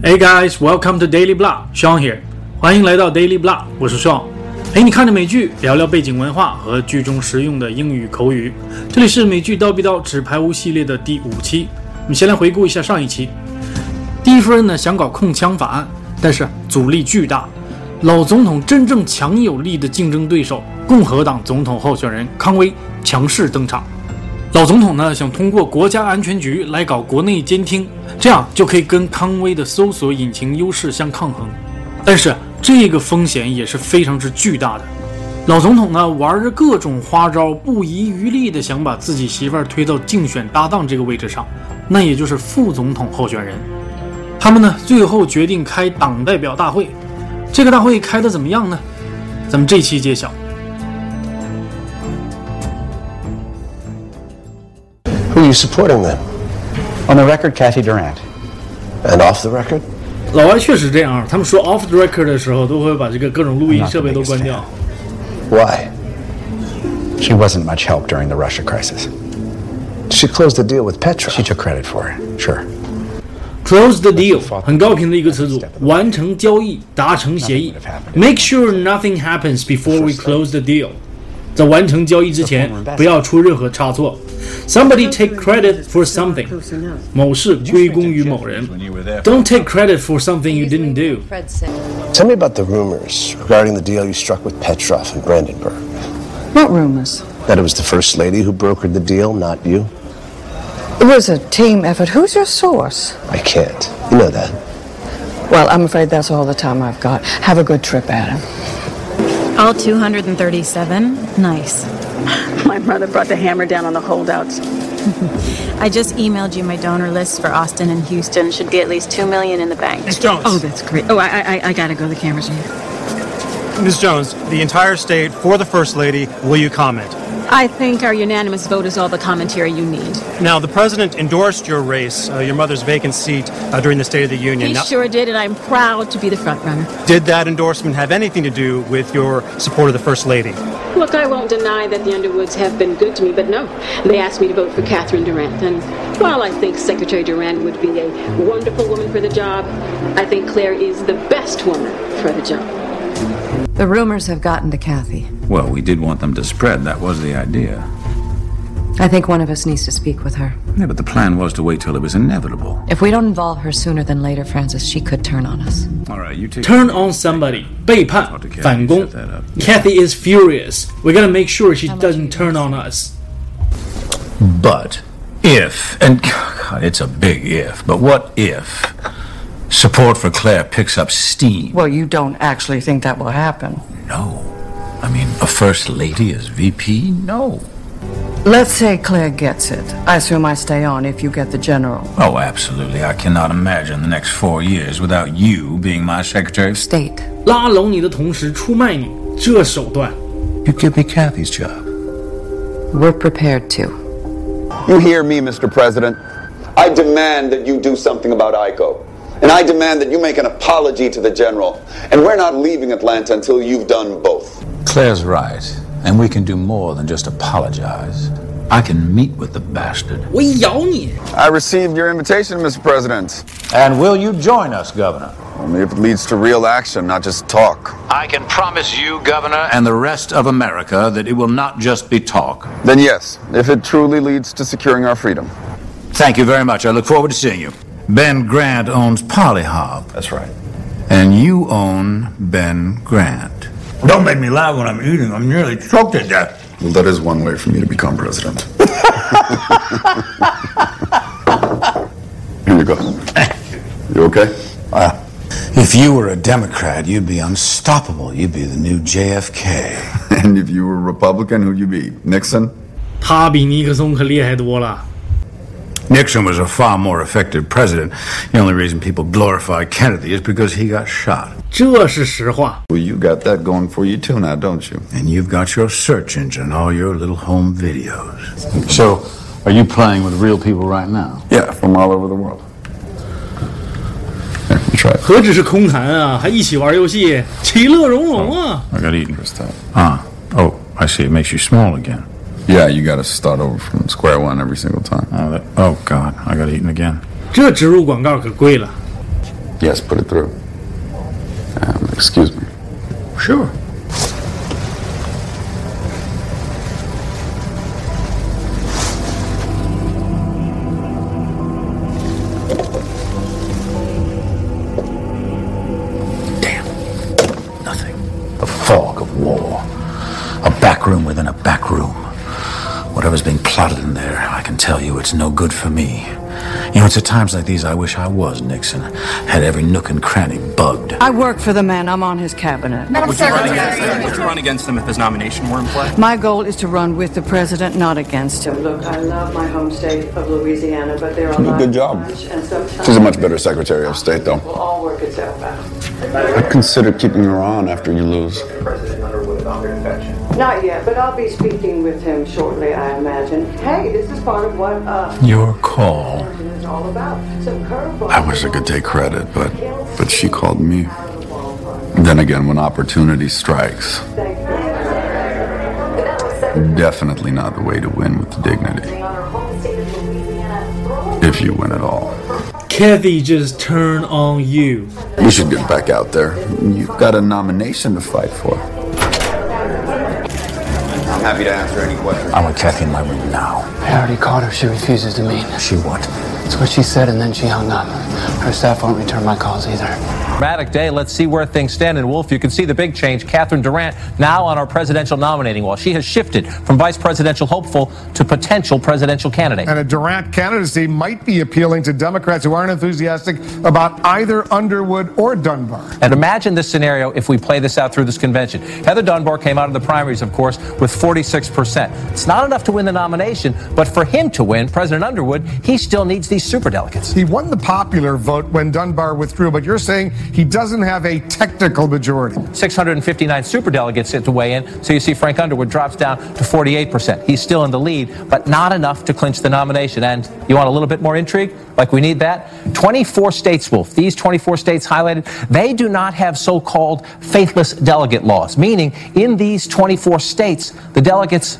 Hey guys, welcome to Daily Block. Sean here. 欢迎来到 Daily Block，我是 Sean。陪你看着美剧，聊聊背景文化和剧中实用的英语口语。这里是美剧刀逼刀纸牌屋系列的第五期。我们先来回顾一下上一期。第一夫人呢想搞控枪法案，但是阻力巨大。老总统真正强有力的竞争对手共和党总统候选人康威强势登场。老总统呢想通过国家安全局来搞国内监听，这样就可以跟康威的搜索引擎优势相抗衡。但是这个风险也是非常之巨大的。老总统呢玩着各种花招，不遗余力的想把自己媳妇儿推到竞选搭档这个位置上，那也就是副总统候选人。他们呢最后决定开党代表大会，这个大会开的怎么样呢？咱们这期揭晓。you supporting them? On the record, Kathy Durant. And off the record? 老外确实这样，他们说 off the record 的时候，都会把这个各种录音设备都关掉。Why? She wasn't much help during the Russia crisis. She closed the deal with Petrov. She took credit for it. Sure. Close the deal，很高频的一个词组，完成交易，达成协议。Make sure nothing happens before we close the deal。在完成交易之前，不要出任何差错。Somebody take credit for something，某事归功于某人。Don't take credit for something you didn't do。 Tell me about the rumors regarding the deal you struck with Petrov and Brandenburg. What rumors? That it was the First Lady who brokered the deal, not you. It was a team effort. Who's your source? I can't. You know that. Well, I'm afraid that's all the time I've got. Have a good trip, Adam. All 237? Nice. My mother brought the hammer down on the holdouts. I just emailed you my donor list for Austin and Houston. Should be at least two million in the bank. Jones. Oh, that's great. Oh, I, I, I gotta go. The camera's here. Ms. Jones, the entire state for the First Lady, will you comment? I think our unanimous vote is all the commentary you need. Now, the president endorsed your race, uh, your mother's vacant seat, uh, during the State of the Union. He Now, sure did, and I'm proud to be the front runner. did that endorsement have anything to do with your support of the First Lady? Look, I won't deny that the Underwoods have been good to me, but no, they asked me to vote for Catherine Durant. And while I think Secretary Durant would be a wonderful woman for the job, I think Claire is the best woman for the job. The rumors have gotten to Kathy. Well, we did want them to spread. That was the idea. I think one of us needs to speak with her. Yeah, but the plan was to wait till it was inevitable. If we don't involve her sooner than later, Francis, she could turn on us. All right, you take. Turn on somebody，背叛 Talk to，Kathy, 反攻 set that up. Kathy is furious. We gotta make sure she doesn't turn on us. But if, and God, it's a big if, but what if support for Claire picks up steam? Well, you don't actually think that will happen. No. I mean, a first lady as VP? No. Let's say Claire gets it. I assume I stay on if you get the general. Oh, absolutely. I cannot imagine the next four years without you being my Secretary of State. State. 拉拢你的同时出卖你，这手段 You give me Kathy's job. We're prepared to. You hear me, Mr. President? I demand that you do something about ICO. And I demand that you make an apology to the general. And we're not leaving Atlanta until you've done both. Claire's right. And we can do more than just apologize. I can meet with the bastard. We own you. I received your invitation, Mr. President. And will you join us, Governor? Only if it leads to real action, not just talk. I can promise you, Governor, and the rest of America that it will not just be talk. Then, yes, if it truly leads to securing our freedom. Thank you very much. I look forward to seeing you. Ben Grant owns Pollyhop. That's right. And you own Ben Grant. Don't make me laugh when I'm eating. I'm nearly choked to death. Well, that is one way for me to become president. Here you go. You okay? Uh, if you were a Democrat, you'd be unstoppable. You'd be the new JFK. And if you were a Republican, who'd you be? Nixon? 他比尼克松可厉害多了。Nixon was a far more effective president. The only reason people glorify Kennedy is because he got shot. 这是实话。 Well, you got that going for you too now, don't you? And you've got your search engine, all your little home videos. So, are you playing with real people right now? Yeah, from all over the world. Here, you try it. 何止是空谈啊，还一起玩游戏，其乐融融啊！ I got eaten. Ah. Oh, I see. It makes you small again. Yeah, you gotta start over from square one every single time. Oh, that, oh God, I got eaten again. 这植入广告可贵了。 Yes, put it through. Um, excuse me. Sure. Tell you it's no good for me. You know, it's at times like these I wish I was Nixon. Had every nook and cranny bugged. I work for the man. I'm on his cabinet. Would you, run against him? Would you run against him if his nomination were in play? My goal is to run with the president, not against him. Look, I love my home state of Louisiana, but there are a lot Good job. times, and sometimes She's a much better Secretary of State, though. We'll all work itself out. I consider keeping her on after you lose. Not yet, but I'll be speaking with him shortly, I imagine. Hey, this is part of what uh, Your call. is all about. Some curveballs. I wish I could take credit, but but she called me. Then again, when opportunity strikes, definitely not the way to win with dignity. If you win at all. Kathy just turned on you. You should get back out there. You've got a nomination to fight for. I'm happy to answer any questions. I want Kathy in my room now. I already called her. She refuses to meet. She what? That's what she said, and then she hung up. Her staff won't return my calls either. Dramatic day. Let's see where things stand. And Wolf, you can see the big change. Catherine Durant now on our presidential nominating wall. She has shifted from vice presidential hopeful to potential presidential candidate. And a Durant candidacy might be appealing to Democrats who aren't enthusiastic about either Underwood or Dunbar. And imagine this scenario if we play this out through this convention. Heather Dunbar came out of the primaries, of course, with 46%. It's not enough to win the nomination, but for him to win, President Underwood, he still needs these superdelegates. He won the popular vote when Dunbar withdrew, but you're saying he doesn't have a technical majority. 659 superdelegates to weigh in, so you see Frank Underwood drops down to 48%. He's still in the lead, but not enough to clinch the nomination. And you want a little bit more intrigue? Like we need that? 24 states, Wolf, these 24 states highlighted, they do not have so called faithless delegate laws, meaning in these 24 states, the delegates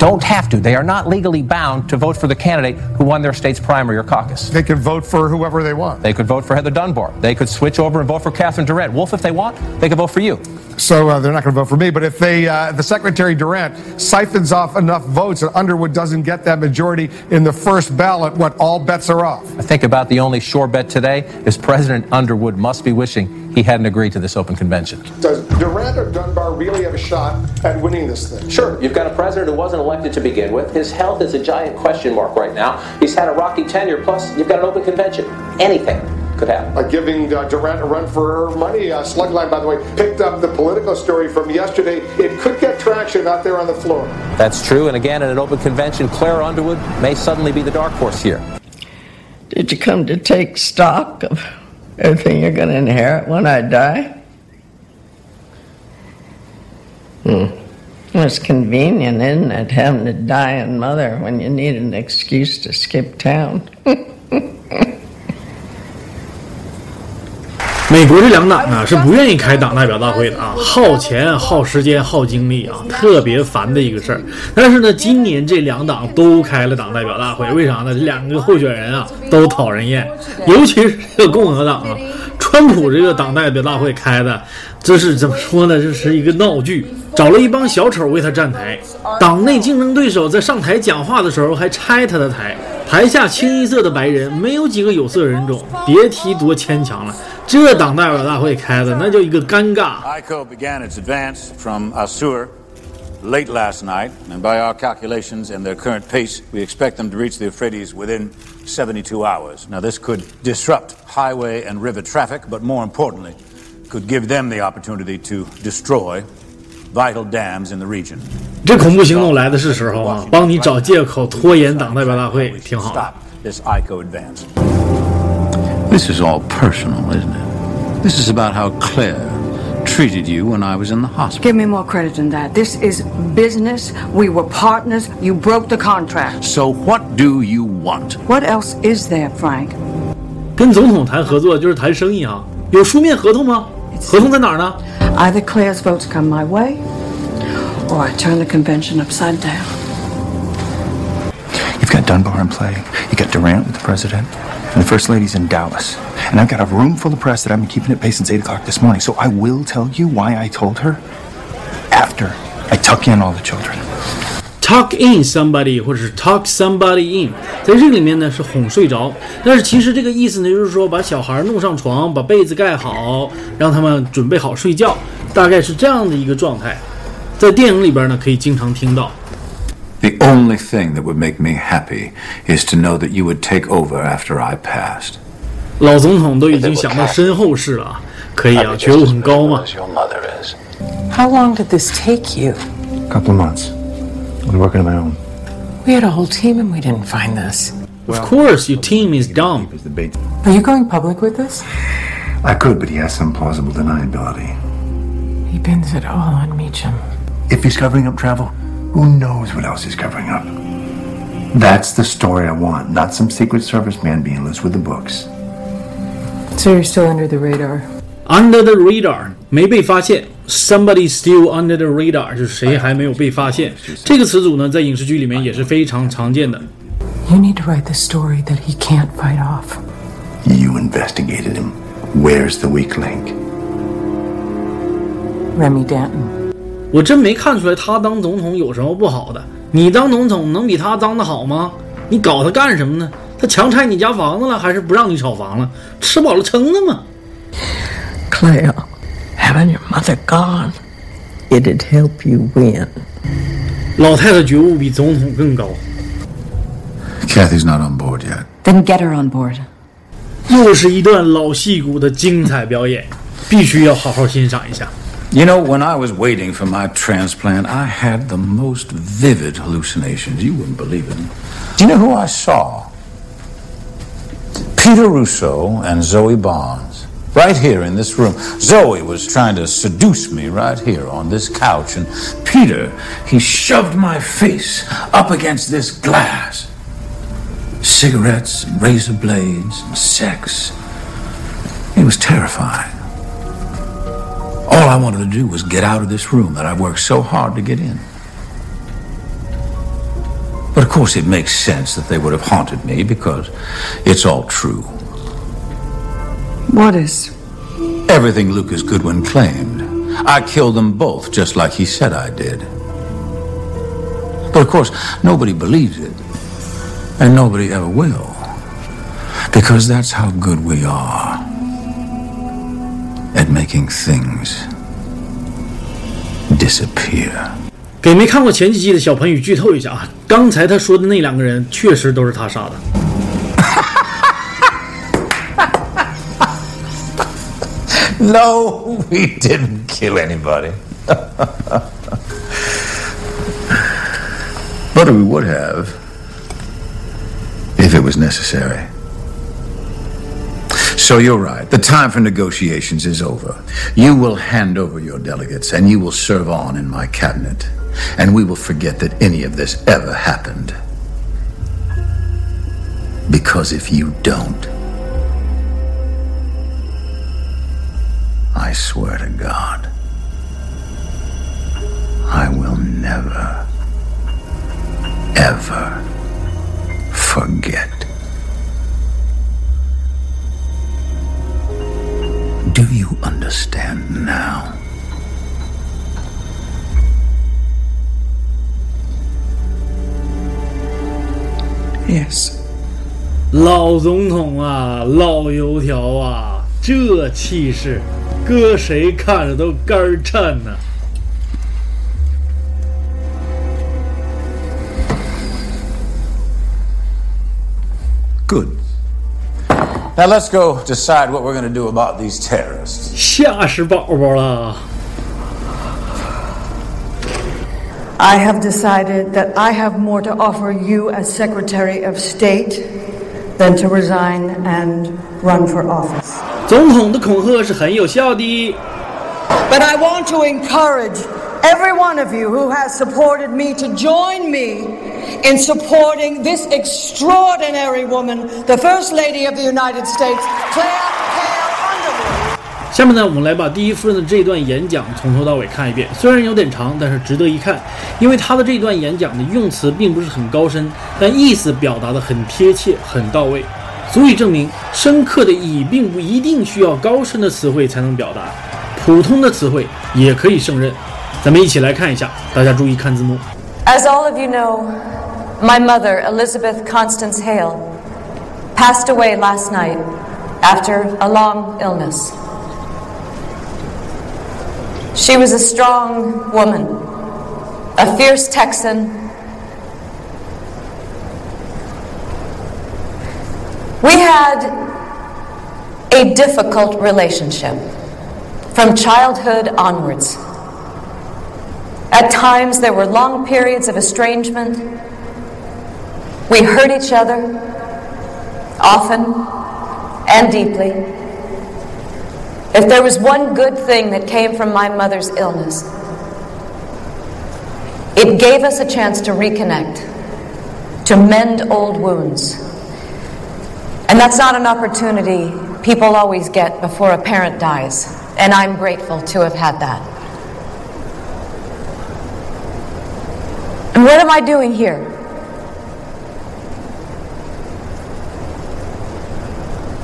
don't have to. They are not legally bound to vote for the candidate who won their state's primary or caucus. They could vote for whoever they want. They could vote for Heather Dunbar. They could switch over and vote for Catherine Durant. Wolf, if they want, they could vote for you. So uh, they're not going to vote for me. But if they, uh, the Secretary Durant siphons off enough votes and Underwood doesn't get that majority in the first ballot, what all bets are off. I think about the only sure bet today is President Underwood must be wishing he hadn't agreed to this open convention. Does Durant or Dunbar really have a shot at winning this thing? Sure, you've got a president who wasn't elected to begin with. His health is a giant question mark right now. He's had a rocky tenure, plus, you've got an open convention. Anything could happen. Uh, giving uh, Durant a run for her money. Uh, Slugline, by the way, picked up the Politico story from yesterday. It could get traction out there on the floor. That's true, and again, in an open convention, Claire Underwood may suddenly be the dark horse here. Did you come to take stock of everything you're going to inherit when I die? Hmm. It's convenient, isn't it, having a dying mother when you need an excuse to skip town? 美国这两党啊是不愿意开党代表大会的啊，耗钱、耗时间、耗精力啊，特别烦的一个事儿。但是呢，今年这两党都开了党代表大会，为啥呢？这两个候选人啊都讨人厌，尤其是这个共和党啊，川普这个党代表大会开的，这是怎么说呢？这是一个闹剧，找了一帮小丑为他站台，党内竞争对手在上台讲话的时候还拆他的台，台下清一色的白人，没有几个有色人种，别提多牵强了。这党代表大会开的那叫一个尴尬。 ICO began its advance from Assur late last night, and by our calculations and their current pace, we expect them to reach the Euphrates within 72 hours. Now, this could disrupt highway and river traffic, but more importantly, could give them the opportunity to destroy 这恐怖行动来的是时候啊，帮你找借口拖延党代表大会挺好的。 This ICO advance. This is all personal, isn't it? This is about how Claire treated you when I was in the hospital. Give me more credit than that. This is business. We were partners. You broke the contract. So what do you want? What else is there, Frank? 跟总统谈合作就是谈生意啊，有书面合同吗？ 合同在哪儿呢？ Either Claire's votes come my way, or I turn the convention upside down. You've got Dunbar in play. You got Durant with the president. And the First Lady's in Dallas. And I've got a room full of press that I've been keeping at bay since 8 o'clock this morning. So I will tell you why I told her after I tuck in all the children. Tuck in somebody 或者是 tuck somebody in，在这里面呢是哄睡着，但是其实这个意思呢就是说把小孩弄上床，把被子盖好，让他们准备好睡觉，大概是这样的一个状态。在电影里边呢可以经常听到。 The only thing that would make me happy is to know that you would take over after I passed. 老总统都已经想到身后事了啊，可以啊，觉悟很高嘛。 Your mother is. How long did this take you? A couple of months. I'm working on my own. We had a whole team and we didn't find this. Well, of course, your team is dumb. Are you going public with this? I could, but he has some plausible deniability. He pins it all on Meechum. If he's covering up travel, who knows what else he's covering up? That's the story I want, not some Secret Service man being loose with the books. So you're still under the radar. Under the radar，没被发现。，somebody still under the radar 就是谁还没有被发现。这个词组呢，在影视剧里面也是非常常见的。You need to write the story that he can't fight off. You investigated him. Where's the weak link? Remy Danton. 我真没看出来他当总统有什么不好的。你当总统能比他当的好吗？你搞他干什么呢？他强拆你家房子了，还是不让你炒房了？吃饱了撑的吗。Cleo, having your mother gone, it'd help you win. 老太太觉悟比总统更高。Kathy's not on board yet. Then get her on board. 又是一段老戏骨的精彩表演，必须要好好欣赏一下。You know, when I was waiting for my transplant, I had the most vivid hallucinations. You wouldn't believe it. Do you know who I saw? Peter Russo and Zoe Barnes. Right here in this room. Zoe was trying to seduce me right here on this couch, and Peter, he shoved my face up against this glass. Cigarettes and razor blades and sex. It was terrifying. All I wanted to do was get out of this room that I worked so hard to get in. But of course, it makes sense that they would have haunted me because it's all true. What is? Everything Lucas Goodwin claimed. I killed them both just like he said I did. But of course, nobody believes it. And nobody ever will. Because that's how good we are at making things disappear. 给没看过前几季的小朋友剧透一下啊，刚才他说的那两个人确实都是他杀的。 No, we didn't kill anybody. but we would have if it was necessary. So you're right. The time for negotiations is over. You will hand over your delegates and you will serve on in my cabinet. And we will forget that any of this ever happened. Because if you don't, I swear to God, I will never, ever forget. Do you understand now? Yes. 老总统啊，老油条啊，这气势， 搁谁看着都肝儿颤呐、 Good. Now let's go decide what we're going to do about these terrorists. 吓死宝宝了！ I have decided that I have more to offer you as Secretary of State than to resign and run for office. 总统的恐吓是很有效的。But I want to encourage every one of you who has supported me to join me in supporting this extraordinary woman, the First Lady of the United States, Claire Hale Underwood. 下面呢，我们来把第一夫人的这段演讲从头到尾看一遍。虽然有点长，但是值得一看，因为她的这段演讲的用词并不是很高深，但意思表达的很贴切、很到位。足以证明深刻的意义并不一定需要高深的词汇才能表达，普通的词汇也可以胜任。咱们一起来看一下，大家注意看字幕。As all of you know, my mother, Elizabeth Constance Hale, passed away last night after a long illness. She was a strong woman, a fierce Texan. We had a difficult relationship from childhood onwards. At times, there were long periods of estrangement. We hurt each other, often and deeply. If there was one good thing that came from my mother's illness, it gave us a chance to reconnect, to mend old wounds. And that's not an opportunity people always get before a parent dies, and I'm grateful to have had that. And what am I doing here?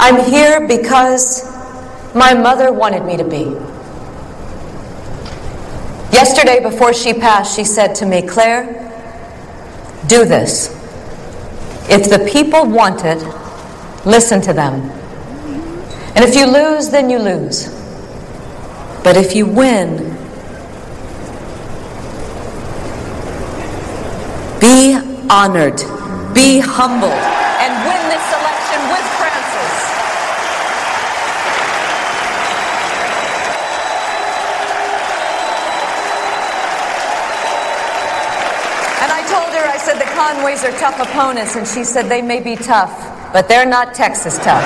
I'm here because my mother wanted me to be. Yesterday, before she passed, she said to me, Claire, do this. If the people want it, listen to them. And if you lose, then you lose. But if you win, be honored, be humbled, and win this election with Francis. And I told her, I said, the Conways are tough opponents. And she said, they may be tough, but they're not Texas tough.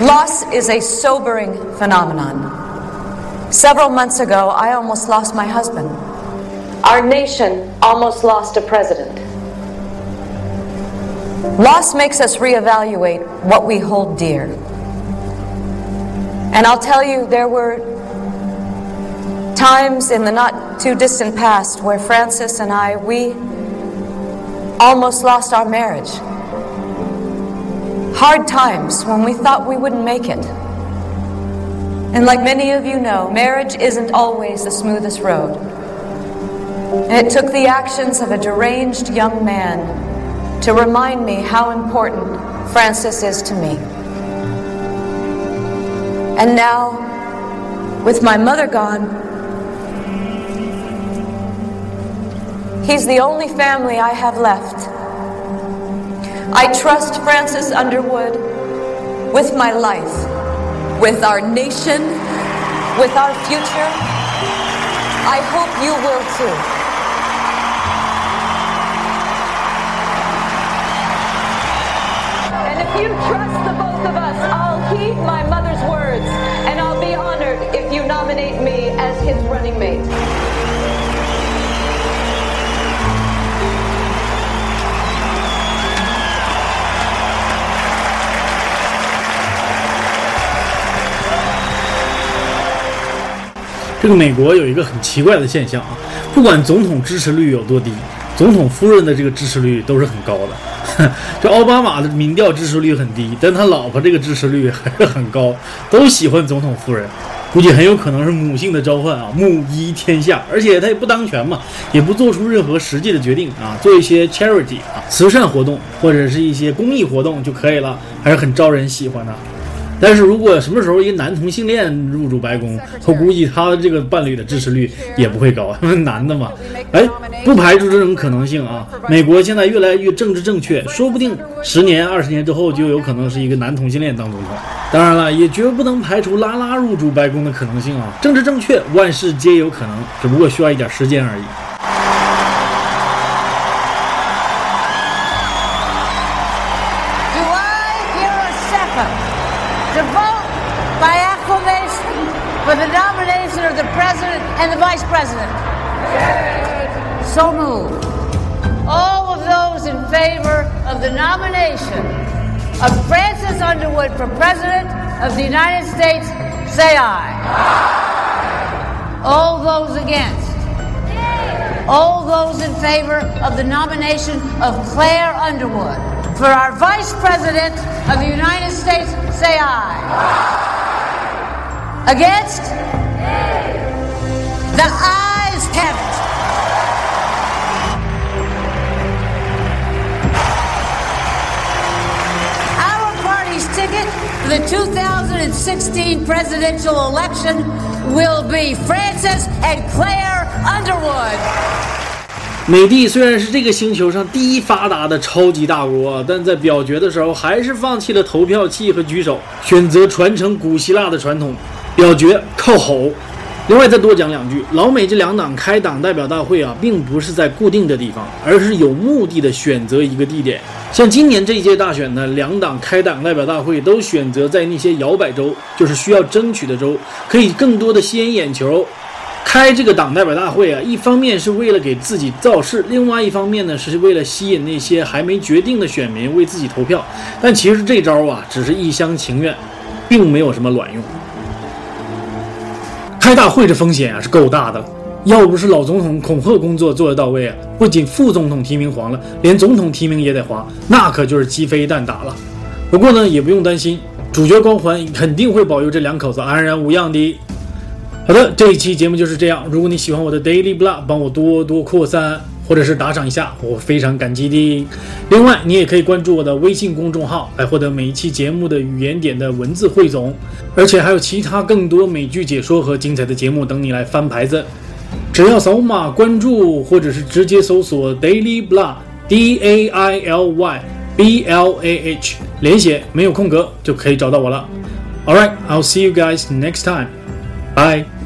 Loss is a sobering phenomenon. Several months ago, I almost lost my husband. Our nation almost lost a president. Loss makes us reevaluate what we hold dear. And I'll tell you, there were times in the not too distant past where Francis and I, we almost lost our marriage. Hard times when we thought we wouldn't make it. And like many of you know, marriage isn't always the smoothest road. And it took the actions of a deranged young man to remind me how important Francis is to me. And now, with my mother gone, he's the only family I have left. I trust Francis Underwood with my life, with our nation, with our future. I hope you will too. And if you trust the both of us, I'll heed my mother's 这个美国有一个很奇怪的现象啊，不管总统支持率有多低，总统夫人的这个支持率都是很高的。这奥巴马的民调支持率很低，但他老婆这个支持率还是很高，都喜欢总统夫人。估计很有可能是母性的召唤啊，母仪天下，而且他也不当权嘛，也不做出任何实际的决定啊，做一些 charity 啊慈善活动或者是一些公益活动就可以了，还是很招人喜欢的。但是如果什么时候一个男同性恋入住白宫，我估计他这个伴侣的支持率也不会高，因 为男的嘛。哎，不排除这种可能性啊。美国现在越来越政治正确，说不定十年、二十年之后就有可能是一个男同性恋当总统。当然了，也绝不能排除拉拉入住白宫的可能性啊。政治正确，万事皆有可能，只不过需要一点时间而已。Nomination of Francis Underwood for President of the United States, say aye. All those against? all those in favor of the nomination of Claire Underwood for our Vice President of the United States, say aye. Against? The ayes the 2016 presidential election will be Francis and Claire Underwood. 美帝虽然是这个星球上第一发达的超级大国，但在表决的时候还是放弃了投票器和举手，选择传承古希腊的传统，表决靠吼。另外再多讲两句，老美这两党开党代表大会啊，并不是在固定的地方，而是有目的的选择一个地点。像今年这一届大选呢，两党开党代表大会都选择在那些摇摆州，就是需要争取的州，可以更多的吸引眼球。开这个党代表大会啊，一方面是为了给自己造势，另外一方面呢，是为了吸引那些还没决定的选民为自己投票。但其实这招啊，只是一厢情愿，并没有什么卵用。开大会这风险啊是够大的了，要不是老总统恐吓工作做得到位啊，不仅副总统提名黄了，连总统提名也得黄，那可就是鸡飞蛋打了。不过呢，也不用担心，主角光环肯定会保佑这两口子安然无恙的。好的，这一期节目就是这样。如果你喜欢我的 Daily Blah，帮我多多扩散，或者是打赏一下，我非常感激的。另外，你也可以关注我的微信公众号，来获得每一期节目的语言点的文字汇总，而且还有其他更多美剧解说和精彩的节目等你来翻牌子。只要扫码关注，或者是直接搜索 Daily Blah，D A I L Y B L A H，连写没有空格就可以找到我了。All right, I'll see you guys next time. Bye.